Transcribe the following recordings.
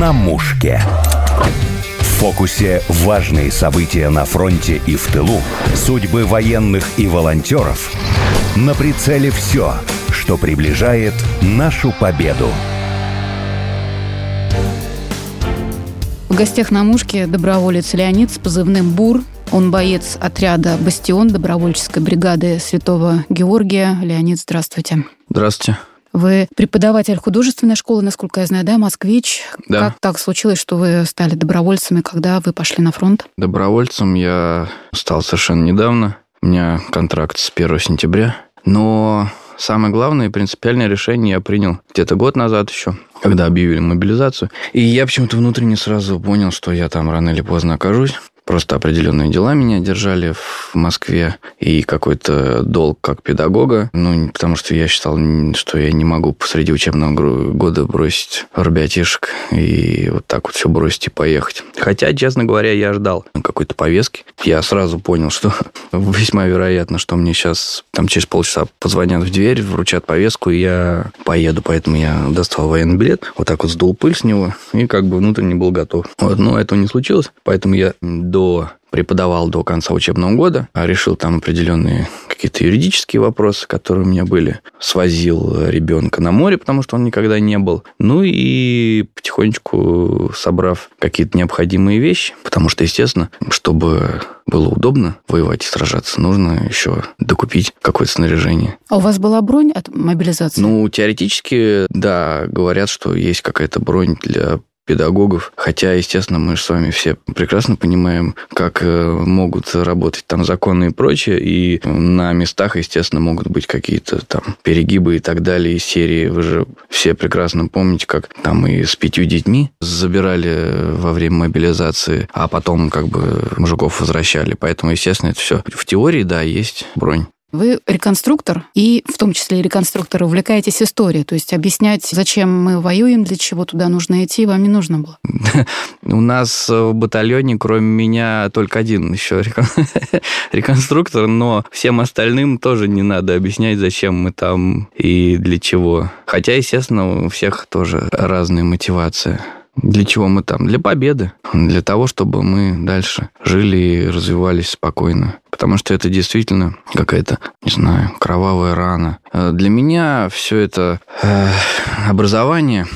на мушке. В фокусе важные события на фронте и в тылу, судьбы военных и волонтеров. На прицеле все, что приближает нашу победу. В гостях на мушке доброволец Леонид с позывным «Бур». Он боец отряда «Бастион» добровольческой бригады Святого Георгия. Леонид, здравствуйте. Здравствуйте. Вы преподаватель художественной школы, насколько я знаю, да, москвич. Да. Как так случилось, что вы стали добровольцами, когда вы пошли на фронт? Добровольцем я стал совершенно недавно. У меня контракт с 1 сентября. Но самое главное и принципиальное решение я принял где-то год назад еще, когда объявили мобилизацию. И я почему-то внутренне сразу понял, что я там рано или поздно окажусь. Просто определенные дела меня держали в Москве и какой-то долг как педагога. Ну, потому что я считал, что я не могу посреди учебного года бросить ребятишек и вот так вот все бросить и поехать. Хотя, честно говоря, я ждал какой-то повестки. Я сразу понял, что весьма вероятно, что мне сейчас там через полчаса позвонят в дверь, вручат повестку, и я поеду. Поэтому я достал военный билет, вот так вот сдул пыль с него и как бы внутренне был готов. Вот, но этого не случилось, поэтому я до до преподавал до конца учебного года, а решил там определенные какие-то юридические вопросы, которые у меня были. Свозил ребенка на море, потому что он никогда не был. Ну и потихонечку собрав какие-то необходимые вещи, потому что, естественно, чтобы было удобно воевать и сражаться, нужно еще докупить какое-то снаряжение. А у вас была бронь от мобилизации? Ну, теоретически, да, говорят, что есть какая-то бронь для педагогов. Хотя, естественно, мы же с вами все прекрасно понимаем, как э, могут работать там законы и прочее. И на местах, естественно, могут быть какие-то там перегибы и так далее из серии. Вы же все прекрасно помните, как там и с пятью детьми забирали во время мобилизации, а потом как бы мужиков возвращали. Поэтому, естественно, это все в теории, да, есть бронь. Вы реконструктор, и в том числе и реконструктор увлекаетесь историей, то есть объяснять, зачем мы воюем, для чего туда нужно идти, вам не нужно было. У нас в батальоне, кроме меня, только один еще реконструктор, но всем остальным тоже не надо объяснять, зачем мы там и для чего. Хотя, естественно, у всех тоже разные мотивации. Для чего мы там? Для победы. Для того, чтобы мы дальше жили и развивались спокойно. Потому что это действительно какая-то, не знаю, кровавая рана. Э, для меня все это э, образование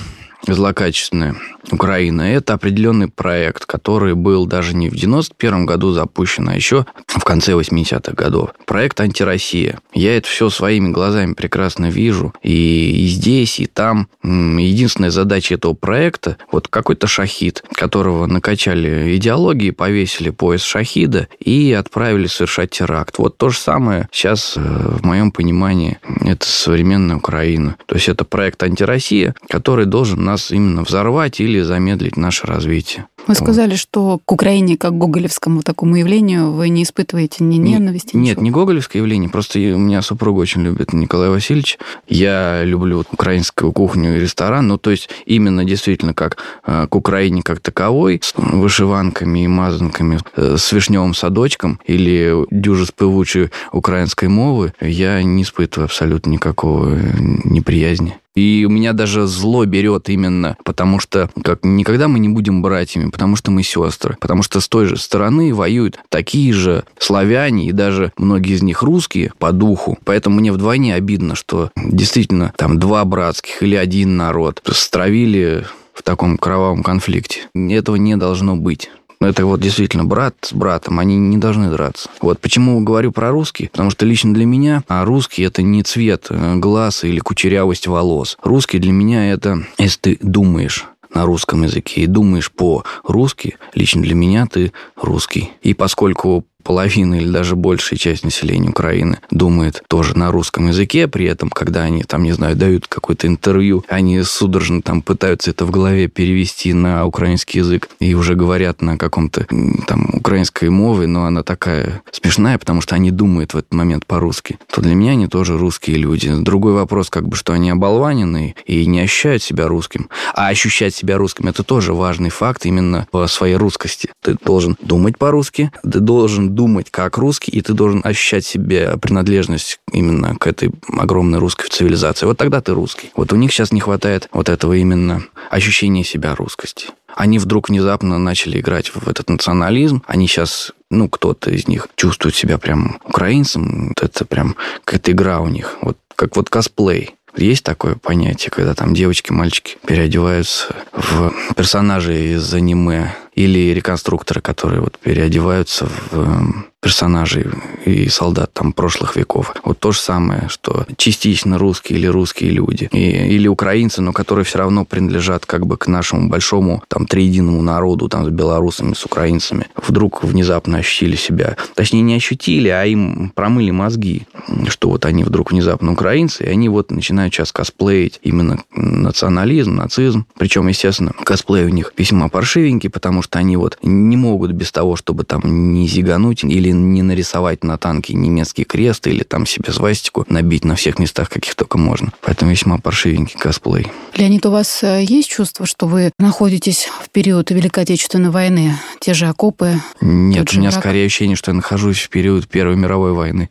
злокачественное Украина. Это определенный проект, который был даже не в 91 году запущен, а еще в конце 80-х годов. Проект «Антироссия». Я это все своими глазами прекрасно вижу. И, и здесь, и там. Единственная задача этого проекта, вот какой-то шахид, которого накачали идеологии, повесили пояс шахида и отправили совершать теракт. Вот то же самое сейчас, э, в моем понимании, это современная Украина. То есть это проект «Антироссия», который должен нас именно взорвать или замедлить наше развитие. Вы сказали, что к Украине, как к гоголевскому такому явлению, вы не испытываете ни ненависти, Нет, не гоголевское явление, просто у меня супруга очень любит Николай Васильевич. Я люблю украинскую кухню и ресторан, ну, то есть именно действительно как э, к Украине как таковой, с вышиванками и мазанками, э, с вишневым садочком или дюжи с певучей украинской мовы, я не испытываю абсолютно никакого э, неприязни. И у меня даже зло берет именно потому, что как никогда мы не будем братьями, потому что мы сестры, потому что с той же стороны воюют такие же славяне и даже многие из них русские по духу. Поэтому мне вдвойне обидно, что действительно там два братских или один народ стравили в таком кровавом конфликте. Этого не должно быть. Это вот действительно брат с братом, они не должны драться. Вот почему говорю про русский, потому что лично для меня а русский это не цвет э, глаз или кучерявость волос. Русский для меня это, если ты думаешь на русском языке и думаешь по-русски, лично для меня ты русский. И поскольку половина или даже большая часть населения Украины думает тоже на русском языке, при этом, когда они там, не знаю, дают какое-то интервью, они судорожно там пытаются это в голове перевести на украинский язык и уже говорят на каком-то там украинской мове, но она такая смешная, потому что они думают в этот момент по-русски, то для меня они тоже русские люди. Другой вопрос, как бы, что они оболваненные и не ощущают себя русским. А ощущать себя русским – это тоже важный факт именно по своей русскости. Ты должен думать по-русски, ты должен думать как русский, и ты должен ощущать себе принадлежность именно к этой огромной русской цивилизации. Вот тогда ты русский. Вот у них сейчас не хватает вот этого именно ощущения себя русскости. Они вдруг внезапно начали играть в этот национализм. Они сейчас, ну, кто-то из них чувствует себя прям украинцем. Вот это прям какая-то игра у них. Вот как вот косплей. Есть такое понятие, когда там девочки, мальчики переодеваются в персонажей из аниме или реконструкторы, которые вот переодеваются в эм, персонажей и солдат там прошлых веков. Вот то же самое, что частично русские или русские люди, и, или украинцы, но которые все равно принадлежат как бы к нашему большому там триединому народу, там с белорусами, с украинцами, вдруг внезапно ощутили себя. Точнее, не ощутили, а им промыли мозги, что вот они вдруг внезапно украинцы, и они вот начинают сейчас косплеить именно национализм, нацизм. Причем, естественно, косплей у них весьма паршивенький, потому что они вот не могут без того, чтобы там не зигануть или не нарисовать на танке немецкий крест или там себе свастику набить на всех местах, каких только можно. Поэтому весьма паршивенький косплей. Леонид, у вас э, есть чувство, что вы находитесь в период Великой Отечественной войны? Те же окопы? Нет, у меня враг? скорее ощущение, что я нахожусь в период Первой мировой войны.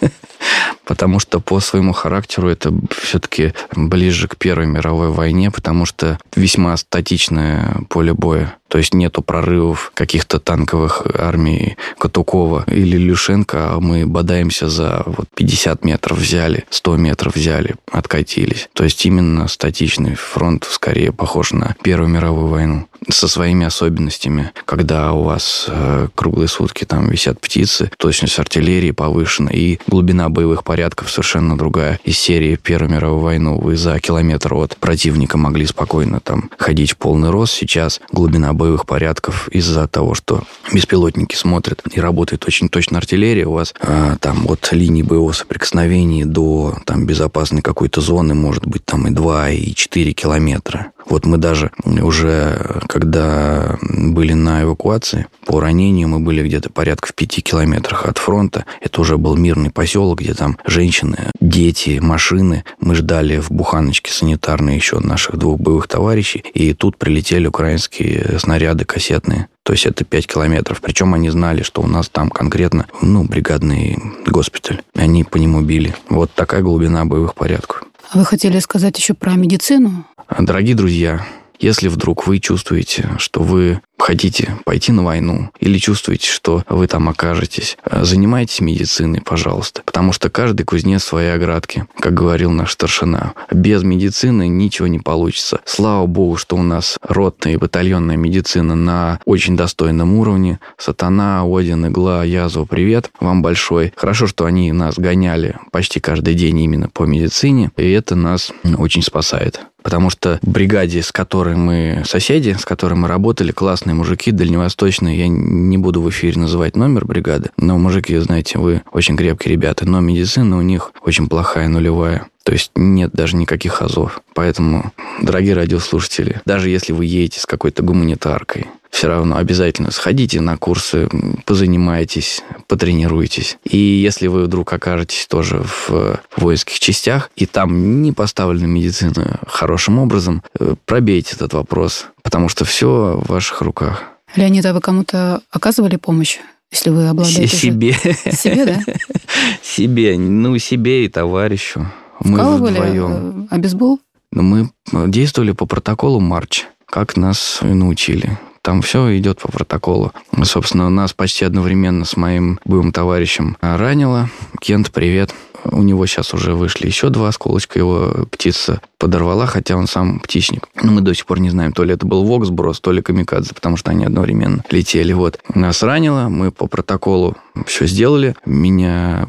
потому что по своему характеру это все-таки ближе к Первой мировой войне, потому что весьма статичное поле боя. То есть нету прорывов каких-то танковых армий Катукова или Люшенко, а мы бодаемся за вот 50 метров взяли, 100 метров взяли, откатились. То есть именно статичный фронт скорее похож на Первую мировую войну со своими особенностями, когда у вас э, круглые сутки там висят птицы, точность артиллерии повышена и глубина боевых порядков совершенно другая. Из серии Первую мировую войну вы за километр от противника могли спокойно там ходить в полный рост. Сейчас глубина боевых порядков из-за того, что беспилотники смотрят и работает очень точно артиллерия, у вас э, там от линии боевого соприкосновения до там безопасной какой-то зоны может быть там и 2, и 4 километра. Вот мы даже уже, когда были на эвакуации, по ранению мы были где-то порядка в пяти километрах от фронта. Это уже был мирный поселок, где там женщины, дети, машины. Мы ждали в буханочке санитарной еще наших двух боевых товарищей. И тут прилетели украинские снаряды кассетные. То есть это 5 километров. Причем они знали, что у нас там конкретно, ну, бригадный госпиталь. Они по нему били. Вот такая глубина боевых порядков. А вы хотели сказать еще про медицину? Дорогие друзья, если вдруг вы чувствуете, что вы хотите пойти на войну или чувствуете, что вы там окажетесь, занимайтесь медициной, пожалуйста. Потому что каждый кузнец своей оградки, как говорил наш старшина. Без медицины ничего не получится. Слава богу, что у нас ротная и батальонная медицина на очень достойном уровне. Сатана, Один, Игла, Язва, привет вам большой. Хорошо, что они нас гоняли почти каждый день именно по медицине, и это нас очень спасает потому что бригаде, с которой мы соседи, с которой мы работали, классные мужики, дальневосточные, я не буду в эфире называть номер бригады, но мужики, знаете, вы очень крепкие ребята, но медицина у них очень плохая, нулевая. То есть нет даже никаких азов. Поэтому, дорогие радиослушатели, даже если вы едете с какой-то гуманитаркой, все равно обязательно сходите на курсы, позанимайтесь, потренируйтесь. И если вы вдруг окажетесь тоже в воинских частях, и там не поставлена медицина хорошим образом, э, пробейте этот вопрос, потому что все в ваших руках. Леонид, а вы кому-то оказывали помощь? Если вы обладаете... Себе. Себе, да? Себе. Ну, себе и товарищу. Мы вдвоем. А бейсбол? Мы действовали по протоколу Марч, как нас научили. Там все идет по протоколу. Собственно, нас почти одновременно с моим боевым товарищем ранило. Кент, привет. У него сейчас уже вышли еще два осколочка, его птица подорвала, хотя он сам птичник. Но мы до сих пор не знаем, то ли это был Воксброс, то ли Камикадзе, потому что они одновременно летели. Вот. Нас ранило, мы по протоколу все сделали. Меня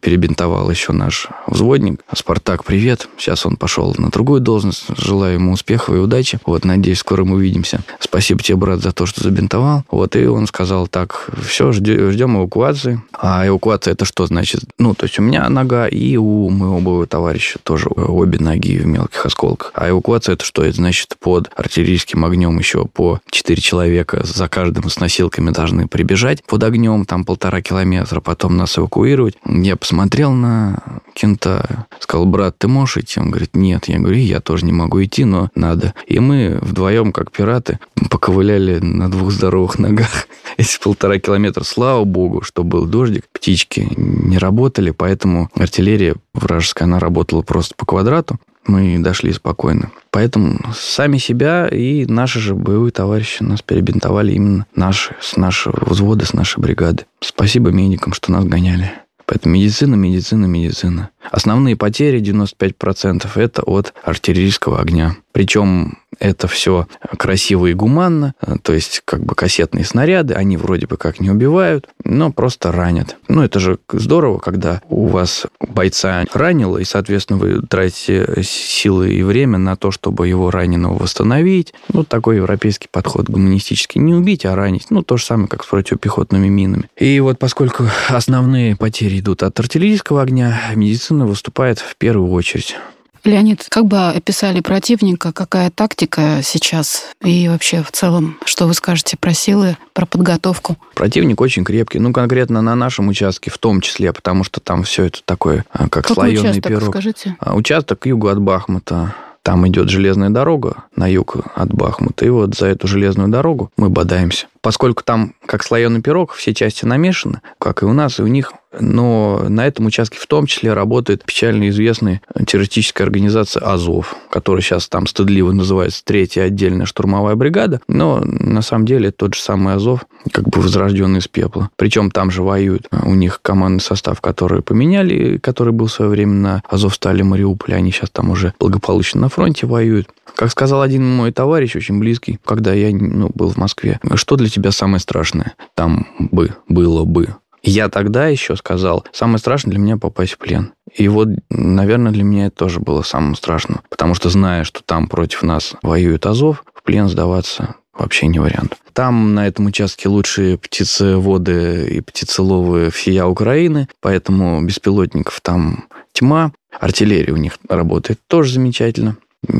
перебинтовал еще наш взводник. Спартак, привет. Сейчас он пошел на другую должность. Желаю ему успехов и удачи. Вот, надеюсь, скоро мы увидимся. Спасибо тебе, брат, за то, что забинтовал. Вот, и он сказал, так, все, ждем эвакуации. А эвакуация это что значит? Ну, то есть у меня нога и у моего боевого товарища тоже обе ноги в мелких осколках. А эвакуация это что? Это значит под артиллерийским огнем еще по 4 человека за каждым с носилками должны прибежать под огнем, там полтора километра, потом нас эвакуировать. Я посмотрел на кента, сказал, брат, ты можешь идти? Он говорит, нет. Я говорю, я тоже не могу идти, но надо. И мы вдвоем, как пираты, поковыляли на двух здоровых ногах эти полтора километра, слава богу, что был дождик, птички не работали, поэтому артиллерия вражеская, она работала просто по квадрату, мы дошли спокойно. Поэтому сами себя и наши же боевые товарищи нас перебинтовали именно наши, с нашего взвода, с нашей бригады. Спасибо медикам, что нас гоняли. Поэтому медицина, медицина, медицина. Основные потери 95% это от артиллерийского огня. Причем это все красиво и гуманно, то есть как бы кассетные снаряды, они вроде бы как не убивают, но просто ранят. Ну, это же здорово, когда у вас бойца ранило, и, соответственно, вы тратите силы и время на то, чтобы его раненого восстановить. Ну, такой европейский подход гуманистический. Не убить, а ранить. Ну, то же самое, как с противопехотными минами. И вот поскольку основные потери идут от артиллерийского огня, медицина выступает в первую очередь. Леонид, как бы описали противника, какая тактика сейчас и вообще в целом, что вы скажете про силы, про подготовку? Противник очень крепкий, ну конкретно на нашем участке в том числе, потому что там все это такое, а, как Какой слоеный участок, пирог. скажите? А, участок к югу от Бахмута. Там идет железная дорога на юг от Бахмута, и вот за эту железную дорогу мы бодаемся. Поскольку там, как слоеный пирог, все части намешаны, как и у нас, и у них, но на этом участке в том числе работает печально известная террористическая организация «Азов», которая сейчас там стыдливо называется «Третья отдельная штурмовая бригада», но на самом деле тот же самый «Азов», как бы возрожденный из пепла. Причем там же воюют. У них командный состав, который поменяли, который был в свое время на «Азов» стали Мариуполе, они сейчас там уже благополучно на фронте воюют. Как сказал один мой товарищ, очень близкий, когда я ну, был в Москве, что для тебя самое страшное? Там бы, было бы. Я тогда еще сказал, самое страшное для меня попасть в плен. И вот, наверное, для меня это тоже было самым страшным. Потому что, зная, что там против нас воюет Азов, в плен сдаваться вообще не вариант. Там на этом участке лучшие птицеводы и птицеловы всея Украины, поэтому беспилотников там тьма. Артиллерия у них работает тоже замечательно.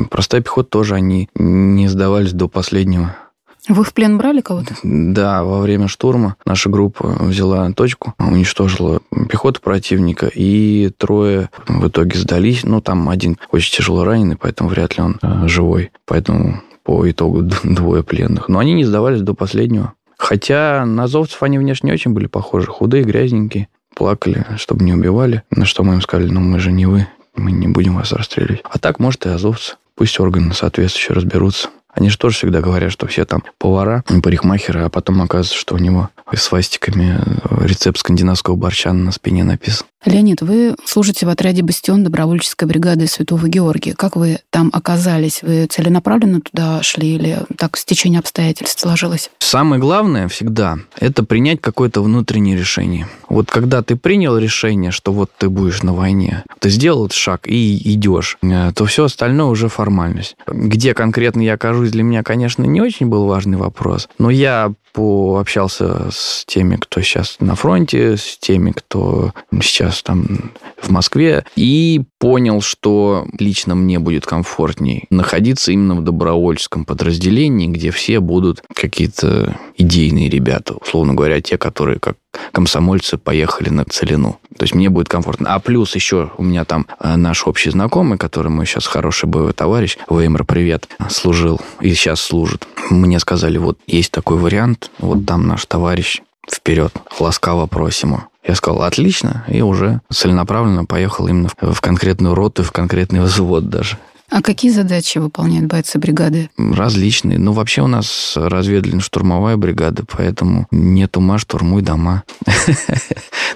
Простая пехота тоже, они не сдавались до последнего. Вы в плен брали кого-то? Да, во время штурма наша группа взяла точку, уничтожила пехоту противника, и трое в итоге сдались. Ну, там один очень тяжело раненый, поэтому вряд ли он э, живой. Поэтому по итогу двое пленных. Но они не сдавались до последнего. Хотя на азовцев они внешне очень были похожи. Худые, грязненькие. Плакали, чтобы не убивали. На что мы им сказали, ну мы же не вы, мы не будем вас расстреливать. А так, может, и азовцы. Пусть органы соответствующие разберутся. Они же тоже всегда говорят, что все там повара, парикмахеры, а потом оказывается, что у него свастиками рецепт скандинавского борща на спине написан. Леонид, вы служите в отряде «Бастион» добровольческой бригады Святого Георгия. Как вы там оказались? Вы целенаправленно туда шли или так стечение обстоятельств сложилось? Самое главное всегда – это принять какое-то внутреннее решение. Вот когда ты принял решение, что вот ты будешь на войне, ты сделал этот шаг и идешь, э, то все остальное уже формальность. Где конкретно я окажусь, для меня, конечно, не очень был важный вопрос, но я пообщался с теми, кто сейчас на фронте, с теми, кто сейчас там в Москве, и понял, что лично мне будет комфортней находиться именно в добровольческом подразделении, где все будут какие-то идейные ребята, условно говоря, те, которые как комсомольцы поехали на Целину. То есть мне будет комфортно. А плюс еще у меня там э, наш общий знакомый, который мой сейчас хороший боевой товарищ, Веймер, привет, служил и сейчас служит. Мне сказали, вот есть такой вариант, вот там наш товарищ, вперед, ласкаво просим. Я сказал, отлично, и уже целенаправленно поехал именно в конкретную роту, в конкретный взвод даже. А какие задачи выполняют бойцы бригады? Различные. Ну, вообще у нас разведывательно-штурмовая бригада, поэтому нет ума, штурмуй дома.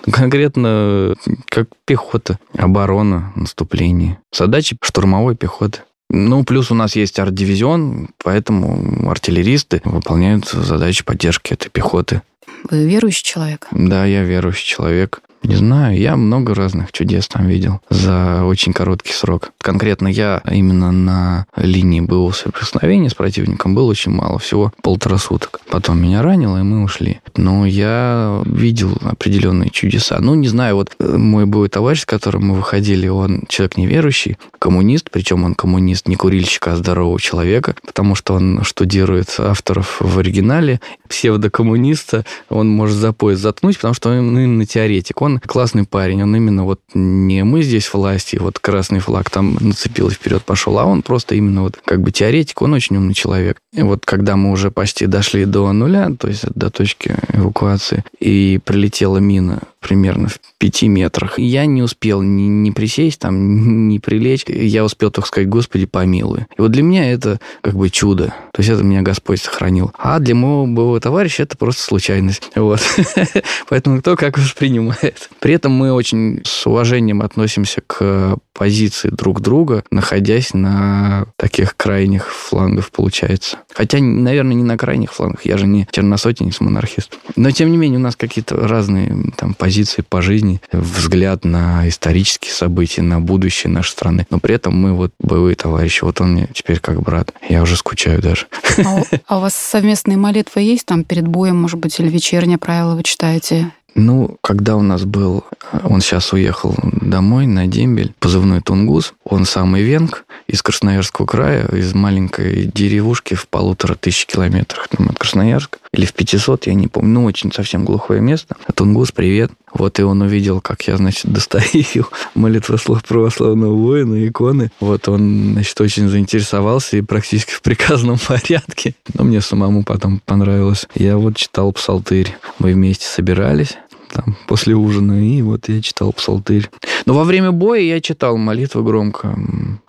Ну, конкретно как пехота, оборона, наступление. Задачи штурмовой пехоты. Ну, плюс у нас есть арт-дивизион, поэтому артиллеристы выполняют задачи поддержки этой пехоты. Вы верующий человек? Да, я верующий человек. Не знаю, я много разных чудес там видел за очень короткий срок. Конкретно я именно на линии боевого соприкосновения с противником был очень мало, всего полтора суток. Потом меня ранило, и мы ушли. Но я видел определенные чудеса. Ну, не знаю, вот э, мой боевой товарищ, с которым мы выходили, он человек неверующий, коммунист, причем он коммунист не курильщика, а здорового человека, потому что он штудирует авторов в оригинале. Псевдокоммуниста он может за пояс заткнуть, потому что он именно теоретик. Он классный парень, он именно вот не мы здесь власти, вот красный флаг там нацепил и вперед пошел, а он просто именно вот как бы теоретик, он очень умный человек. И вот когда мы уже почти дошли до нуля, то есть до точки эвакуации, и прилетела мина примерно в пяти метрах. Я не успел ни, ни присесть, там, ни прилечь. Я успел только сказать, Господи, помилуй. И вот для меня это как бы чудо. То есть это меня Господь сохранил. А для моего боевого товарища это просто случайность. Вот. Поэтому кто как воспринимает. При этом мы очень с уважением относимся к позиции друг друга, находясь на таких крайних флангах, получается. Хотя, наверное, не на крайних флангах. Я же не черносотенец, монархист. Но, тем не менее, у нас какие-то разные там позиции по жизни, взгляд на исторические события, на будущее нашей страны. Но при этом мы вот боевые товарищи. Вот он мне теперь как брат. Я уже скучаю даже. А, а у вас совместные молитвы есть там перед боем, может быть, или вечернее правило вы читаете? Ну, когда у нас был, он сейчас уехал домой на дембель, позывной Тунгус, он самый венг из Красноярского края, из маленькой деревушки в полутора тысяч километрах там, от Красноярска, или в 500, я не помню, ну, очень совсем глухое место. Тунгус, привет. Вот и он увидел, как я, значит, достаю молитвослов православного воина, иконы. Вот он, значит, очень заинтересовался и практически в приказном порядке. Но мне самому потом понравилось. Я вот читал псалтырь. Мы вместе собирались там, после ужина, и вот я читал псалтырь. Но во время боя я читал молитву громко.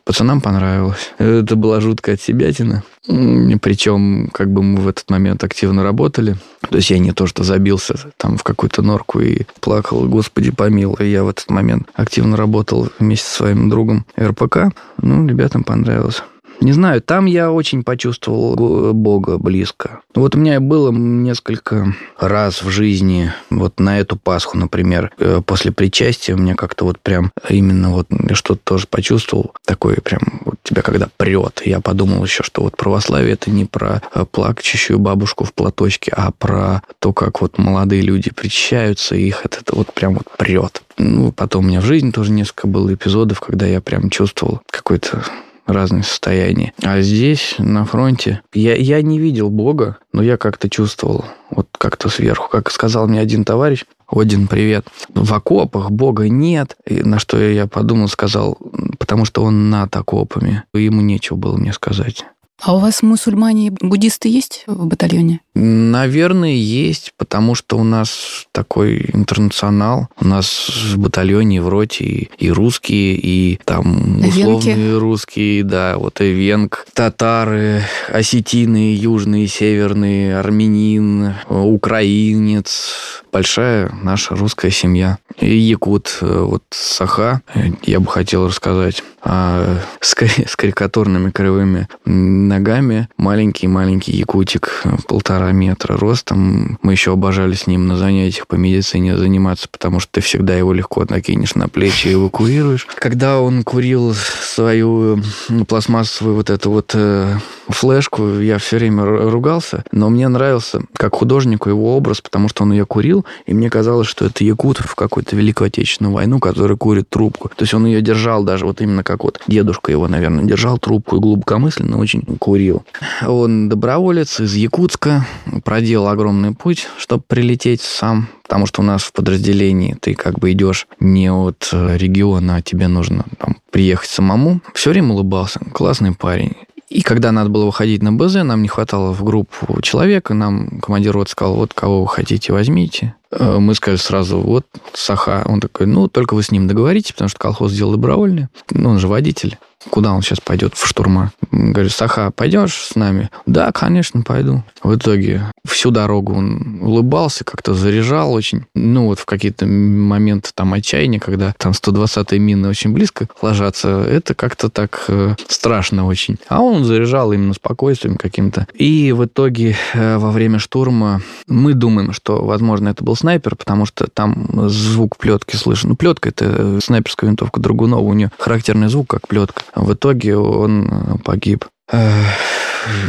Пацанам понравилось. Это была жуткая отсебятина. Причем, как бы мы в этот момент активно работали. То есть я не то, что забился там в какую-то норку и плакал, господи помилуй. Я в этот момент активно работал вместе со своим другом РПК. Ну, ребятам понравилось. Не знаю, там я очень почувствовал Бога близко. Вот у меня было несколько раз в жизни, вот на эту Пасху, например, э, после причастия, у меня как-то вот прям именно вот что-то тоже почувствовал, такое прям вот тебя когда прет. Я подумал еще, что вот православие это не про э, плачущую бабушку в платочке, а про то, как вот молодые люди причащаются, и их это вот прям вот прет. Ну, потом у меня в жизни тоже несколько было эпизодов, когда я прям чувствовал какой-то разные состояния. А здесь, на фронте, я, я не видел Бога, но я как-то чувствовал, вот как-то сверху. Как сказал мне один товарищ, один привет. В окопах Бога нет. И на что я подумал, сказал, потому что он над окопами. Ему нечего было мне сказать. А у вас мусульмане и буддисты есть в батальоне? Наверное, есть, потому что у нас такой интернационал. У нас в батальоне, в роте и, и русские, и там условные Венки. русские, да, вот и венг, татары, осетины, южные, северные, армянин, украинец. Большая наша русская семья. И якут, э, вот Саха, я бы хотел рассказать а с, с карикатурными кривыми ногами. Маленький-маленький якутик, полтора метра ростом. Мы еще обожали с ним на занятиях по медицине заниматься, потому что ты всегда его легко накинешь на плечи и эвакуируешь. Когда он курил свою пластмассовую вот эту вот э, флешку, я все время ругался, но мне нравился как художнику его образ, потому что он ее курил, и мне казалось, что это якут в какую-то Великую Отечественную войну, который курит трубку. То есть он ее держал даже вот именно как вот дедушка его, наверное, держал трубку и глубокомысленно очень курил. Он доброволец из Якутска, проделал огромный путь, чтобы прилететь сам потому что у нас в подразделении ты как бы идешь не от э, региона, а тебе нужно там, приехать самому. Все время улыбался, классный парень. И когда надо было выходить на БЗ, нам не хватало в группу человека, нам командир вот сказал, вот кого вы хотите, возьмите. Э, мы сказали сразу, вот Саха. Он такой, ну, только вы с ним договоритесь, потому что колхоз сделал добровольный. Ну, он же водитель. Куда он сейчас пойдет? В штурма. Говорю, Саха, пойдешь с нами? Да, конечно, пойду. В итоге всю дорогу он улыбался, как-то заряжал очень. Ну, вот в какие-то моменты там отчаяния, когда там 120-е мины очень близко ложатся, это как-то так э, страшно очень. А он заряжал именно спокойствием каким-то. И в итоге э, во время штурма мы думаем, что, возможно, это был снайпер, потому что там звук плетки слышен. Ну, плетка это снайперская винтовка Драгунова, у нее характерный звук, как плетка. В итоге он э, погиб.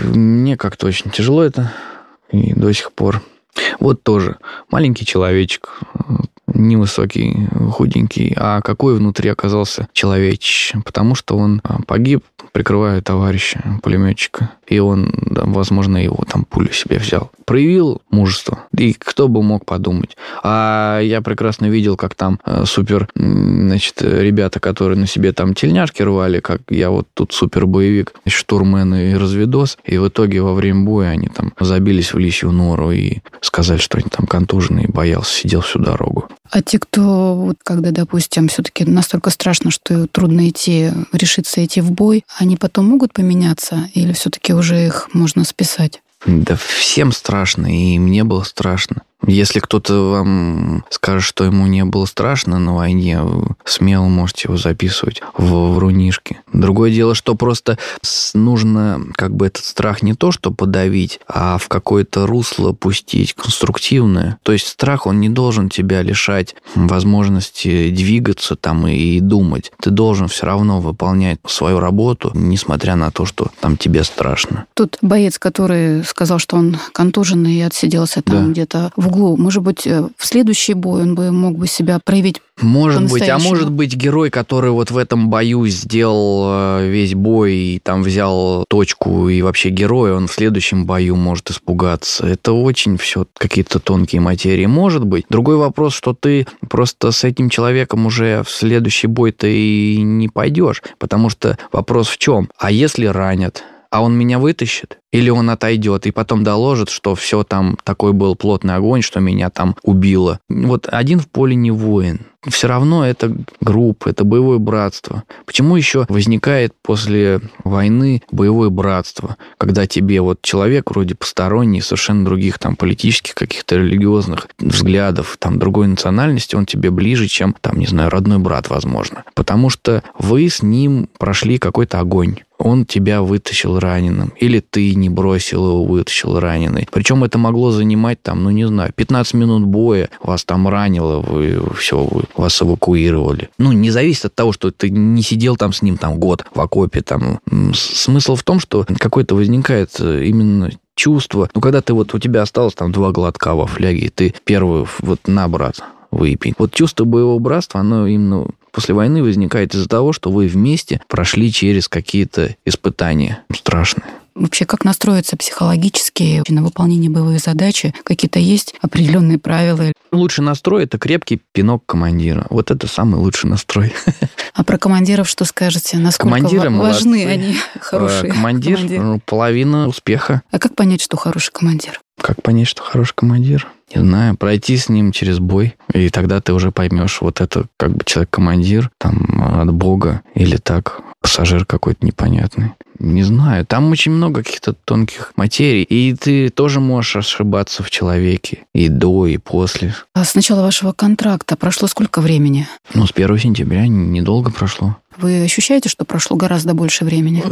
Мне как-то очень тяжело это. И до сих пор. Вот тоже маленький человечек, невысокий, худенький, а какой внутри оказался человечище, потому что он а, погиб, прикрывая товарища, пулеметчика, и он, да, возможно, его там пулю себе взял. Проявил мужество. И кто бы мог подумать. А я прекрасно видел, как там э, супер, значит, ребята, которые на себе там тельняшки рвали, как я вот тут супер боевик, штурмен и разведос, и в итоге во время боя они там забились в лисью нору и сказали, что они там контужены, боялся, сидел всю дорогу. А те, кто, вот, когда, допустим, все-таки настолько страшно, что трудно идти, решиться идти в бой, они потом могут поменяться или все-таки уже их можно списать? Да всем страшно, и мне было страшно. Если кто-то вам скажет, что ему не было страшно на войне, смело можете его записывать в врунишки. Другое дело, что просто нужно как бы этот страх не то, что подавить, а в какое-то русло пустить конструктивное. То есть страх, он не должен тебя лишать возможности двигаться там и думать. Ты должен все равно выполнять свою работу, несмотря на то, что там тебе страшно. Тут боец, который сказал, что он контуженный и отсиделся там да. где-то в углу. Может быть, э, в следующий бой он бы мог бы себя проявить может быть, а может быть герой, который вот в этом бою сделал э, весь бой и там взял точку и вообще герой, он в следующем бою может испугаться. Это очень все какие-то тонкие материи. Может быть. Другой вопрос, что ты просто с этим человеком уже в следующий бой ты и не пойдешь, потому что вопрос в чем? А если ранят? а он меня вытащит? Или он отойдет и потом доложит, что все там такой был плотный огонь, что меня там убило. Вот один в поле не воин. Все равно это группа, это боевое братство. Почему еще возникает после войны боевое братство, когда тебе вот человек вроде посторонний, совершенно других там политических каких-то религиозных взглядов, там другой национальности, он тебе ближе, чем там, не знаю, родной брат, возможно. Потому что вы с ним прошли какой-то огонь он тебя вытащил раненым, или ты не бросил его, вытащил раненый. Причем это могло занимать там, ну не знаю, 15 минут боя, вас там ранило, вы все, вы, вас эвакуировали. Ну, не зависит от того, что ты не сидел там с ним там год в окопе. Там. Смысл в том, что какой-то возникает э, именно чувство. Ну, когда ты вот, у тебя осталось там два глотка во фляге, и ты первый вот на, выпить. Вот чувство боевого братства, оно именно после войны возникает из-за того, что вы вместе прошли через какие-то испытания страшные. Вообще, как настроиться психологически на выполнение боевой задачи? Какие-то есть определенные правила? Лучший настрой – это крепкий пинок командира. Вот это самый лучший настрой. А про командиров что скажете? Насколько Командиры важны молодцы. они, хорошие Командир, командиры? Ну, половина успеха. А как понять, что хороший командир? Как понять, что хороший командир? Не знаю, пройти с ним через бой, и тогда ты уже поймешь, вот это как бы человек-командир, там, от Бога, или так, пассажир какой-то непонятный. Не знаю, там очень много каких-то тонких материй, и ты тоже можешь ошибаться в человеке и до, и после. А с начала вашего контракта прошло сколько времени? Ну, с 1 сентября недолго прошло. Вы ощущаете, что прошло гораздо больше времени?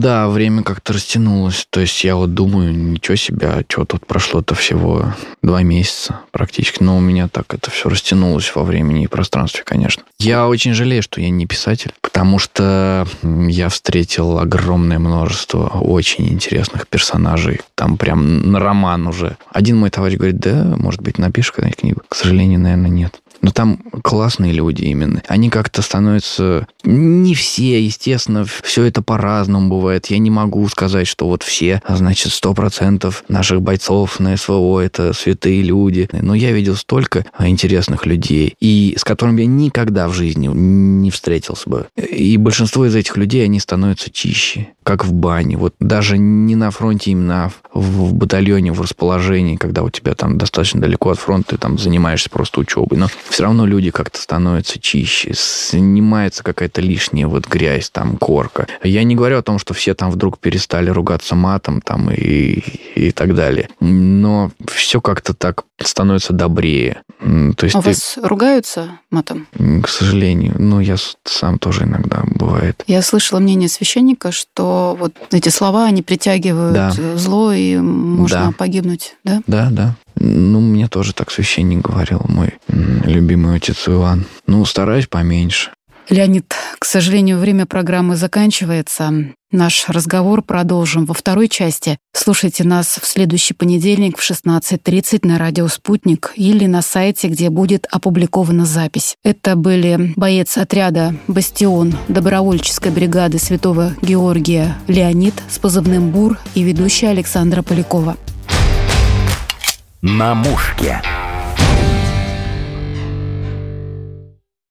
Да, время как-то растянулось. То есть я вот думаю, ничего себе, а что тут прошло-то всего два месяца практически. Но у меня так это все растянулось во времени и пространстве, конечно. Я очень жалею, что я не писатель, потому что я встретил огромное множество очень интересных персонажей. Там прям на роман уже. Один мой товарищ говорит, да, может быть, напишешь когда-нибудь книгу. К сожалению, наверное, нет. Но там классные люди именно. Они как-то становятся... Не все, естественно, все это по-разному бывает. Я не могу сказать, что вот все, а значит, сто процентов наших бойцов на СВО это святые люди. Но я видел столько интересных людей, и с которыми я никогда в жизни не встретился бы. И большинство из этих людей, они становятся чище, как в бане. Вот даже не на фронте, именно в, в батальоне, в расположении, когда у тебя там достаточно далеко от фронта, ты там занимаешься просто учебой. Но все равно люди как-то становятся чище, снимается какая-то лишняя вот грязь, там, корка. Я не говорю о том, что все там вдруг перестали ругаться матом там и, и так далее. Но все как-то так становится добрее. То есть а ты... вас ругаются матом? К сожалению. Ну, я сам тоже иногда бывает. Я слышала мнение священника, что вот эти слова, они притягивают да. зло, и можно да. погибнуть, да? Да, да. Ну, мне тоже так священник говорил, мой любимый отец Иван. Ну, стараюсь поменьше. Леонид, к сожалению, время программы заканчивается. Наш разговор продолжим во второй части. Слушайте нас в следующий понедельник в 16.30 на радио «Спутник» или на сайте, где будет опубликована запись. Это были боец отряда «Бастион» добровольческой бригады Святого Георгия Леонид с позывным «Бур» и ведущая Александра Полякова на мушке.